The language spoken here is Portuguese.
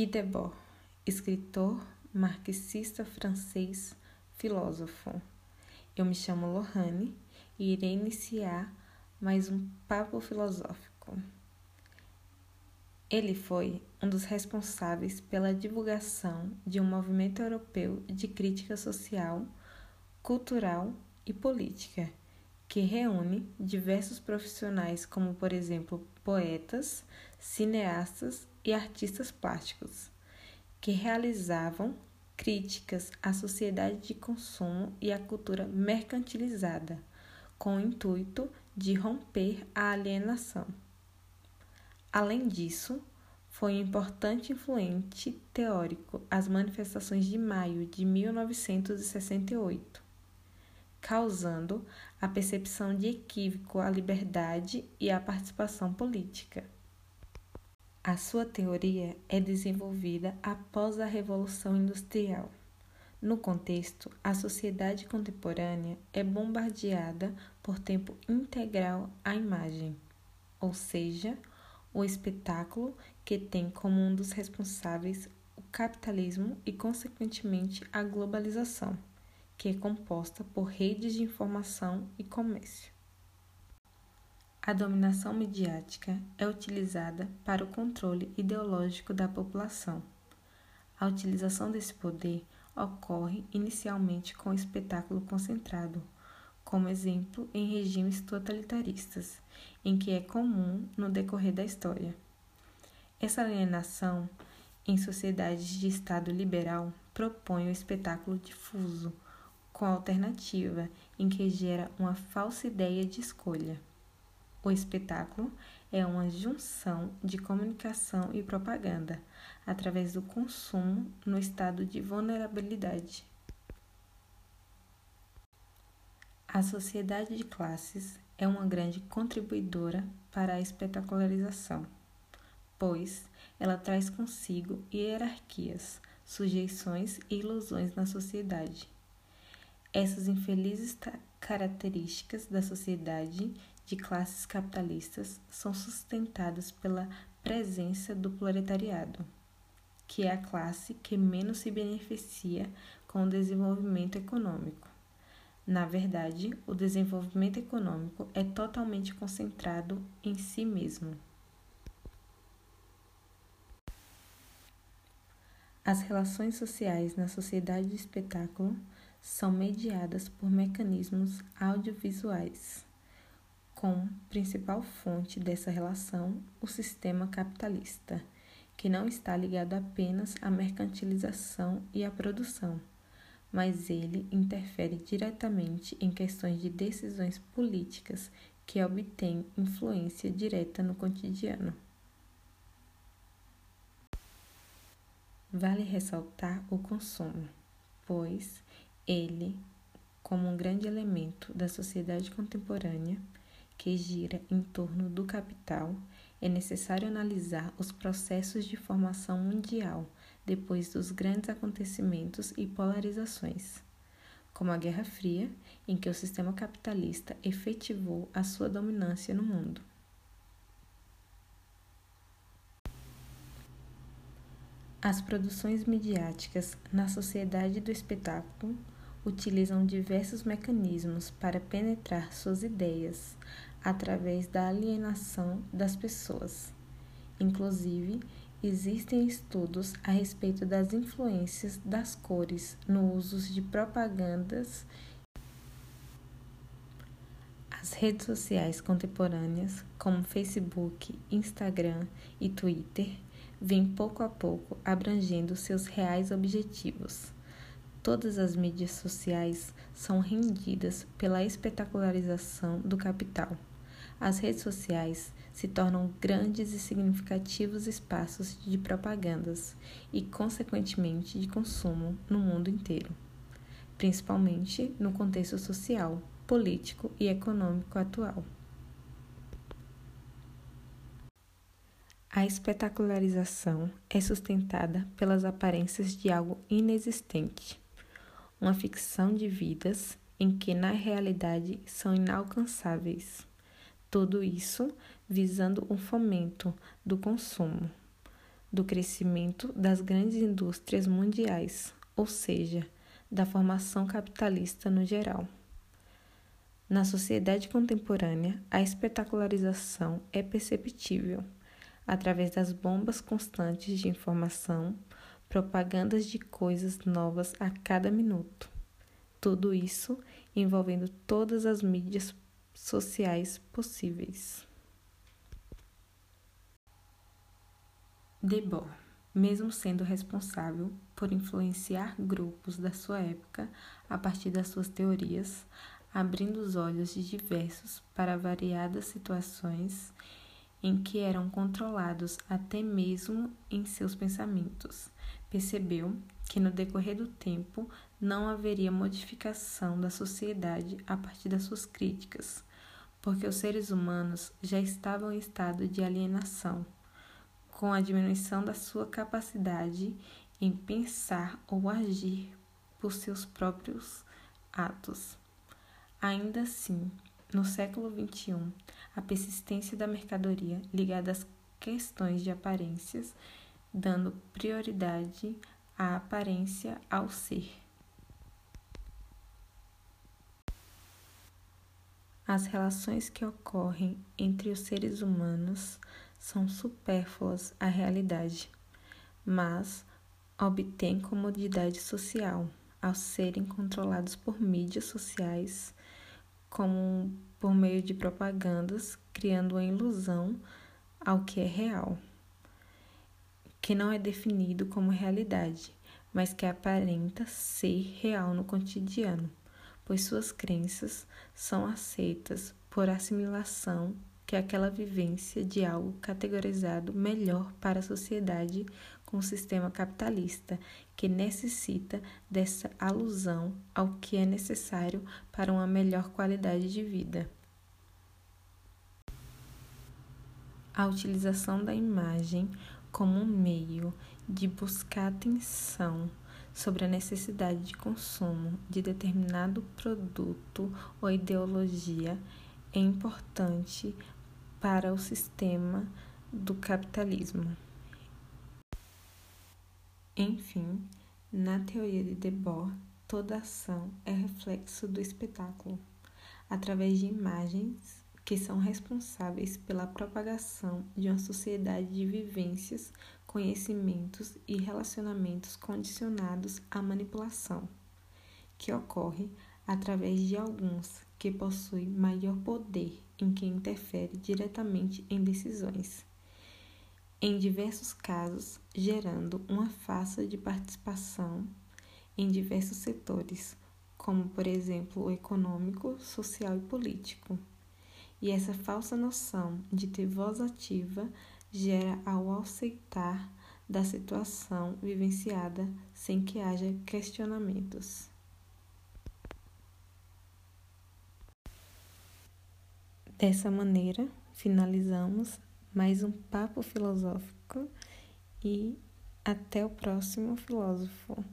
Guy Debord, escritor, marxista francês, filósofo. Eu me chamo Lohane e irei iniciar mais um papo filosófico. Ele foi um dos responsáveis pela divulgação de um movimento europeu de crítica social, cultural e política, que reúne diversos profissionais, como, por exemplo, poetas, cineastas e artistas plásticos, que realizavam críticas à sociedade de consumo e à cultura mercantilizada, com o intuito de romper a alienação. Além disso, foi um importante influente teórico às manifestações de maio de 1968, causando a percepção de equívoco à liberdade e à participação política. A sua teoria é desenvolvida após a Revolução Industrial. No contexto, a sociedade contemporânea é bombardeada por tempo integral à imagem, ou seja, o espetáculo que tem como um dos responsáveis o capitalismo e, consequentemente, a globalização, que é composta por redes de informação e comércio. A dominação midiática é utilizada para o controle ideológico da população. A utilização desse poder ocorre inicialmente com o espetáculo concentrado, como exemplo em regimes totalitaristas, em que é comum no decorrer da história. Essa alienação em sociedades de Estado liberal propõe o espetáculo difuso, com alternativa, em que gera uma falsa ideia de escolha. O espetáculo é uma junção de comunicação e propaganda através do consumo no estado de vulnerabilidade. A sociedade de classes é uma grande contribuidora para a espetacularização, pois ela traz consigo hierarquias, sujeições e ilusões na sociedade. Essas infelizes características da sociedade de classes capitalistas são sustentadas pela presença do proletariado, que é a classe que menos se beneficia com o desenvolvimento econômico. Na verdade, o desenvolvimento econômico é totalmente concentrado em si mesmo. As relações sociais na sociedade do espetáculo são mediadas por mecanismos audiovisuais com principal fonte dessa relação o sistema capitalista, que não está ligado apenas à mercantilização e à produção, mas ele interfere diretamente em questões de decisões políticas que obtêm influência direta no cotidiano. Vale ressaltar o consumo, pois ele, como um grande elemento da sociedade contemporânea, que gira em torno do capital, é necessário analisar os processos de formação mundial depois dos grandes acontecimentos e polarizações, como a Guerra Fria, em que o sistema capitalista efetivou a sua dominância no mundo. As produções midiáticas na sociedade do espetáculo utilizam diversos mecanismos para penetrar suas ideias, através da alienação das pessoas. Inclusive, existem estudos a respeito das influências das cores no uso de propagandas. As redes sociais contemporâneas, como Facebook, Instagram e Twitter, vêm pouco a pouco abrangendo seus reais objetivos. Todas as mídias sociais são rendidas pela espetacularização do capital. As redes sociais se tornam grandes e significativos espaços de propagandas e, consequentemente, de consumo no mundo inteiro, principalmente no contexto social, político e econômico atual. A espetacularização é sustentada pelas aparências de algo inexistente, uma ficção de vidas em que na realidade são inalcançáveis. Tudo isso visando o fomento do consumo. do crescimento das grandes indústrias mundiais, ou seja, da formação capitalista no geral. Na sociedade contemporânea, a espetacularização é perceptível através das bombas constantes de informação, propagandas de coisas novas a cada minuto. Tudo isso envolvendo todas as mídias sociais possíveis. Debord, mesmo sendo responsável por influenciar grupos da sua época a partir das suas teorias, abrindo os olhos de diversos para variadas situações em que eram controlados até mesmo em seus pensamentos. Percebeu que no decorrer do tempo não haveria modificação da sociedade a partir das suas críticas, porque os seres humanos já estavam em estado de alienação, com a diminuição da sua capacidade em pensar ou agir por seus próprios atos. Ainda assim, no século XXI, a persistência da mercadoria ligada às questões de aparências, dando prioridade à aparência ao ser. As relações que ocorrem entre os seres humanos são supérfluas à realidade, mas obtêm comodidade social ao serem controlados por mídias sociais como por meio de propagandas, criando uma ilusão ao que é real, que não é definido como realidade, mas que aparenta ser real no cotidiano, pois suas crenças são aceitas por assimilação que aquela vivência de algo categorizado melhor para a sociedade com o sistema capitalista, que necessita dessa alusão ao que é necessário para uma melhor qualidade de vida. A utilização da imagem como um meio de buscar atenção sobre a necessidade de consumo de determinado produto ou ideologia é importante para o sistema do capitalismo. Enfim, na teoria de Debord, toda ação é reflexo do espetáculo, através de imagens que são responsáveis pela propagação de uma sociedade de vivências, conhecimentos e relacionamentos condicionados à manipulação, que ocorre através de alguns que possuem maior poder em quem interfere diretamente em decisões em diversos casos, gerando uma farsa de participação em diversos setores, como, por exemplo, o econômico, social e político. E essa falsa noção de ter voz ativa gera ao aceitar da situação vivenciada sem que haja questionamentos. Dessa maneira, finalizamos mais um papo filosófico e até o próximo filósofo.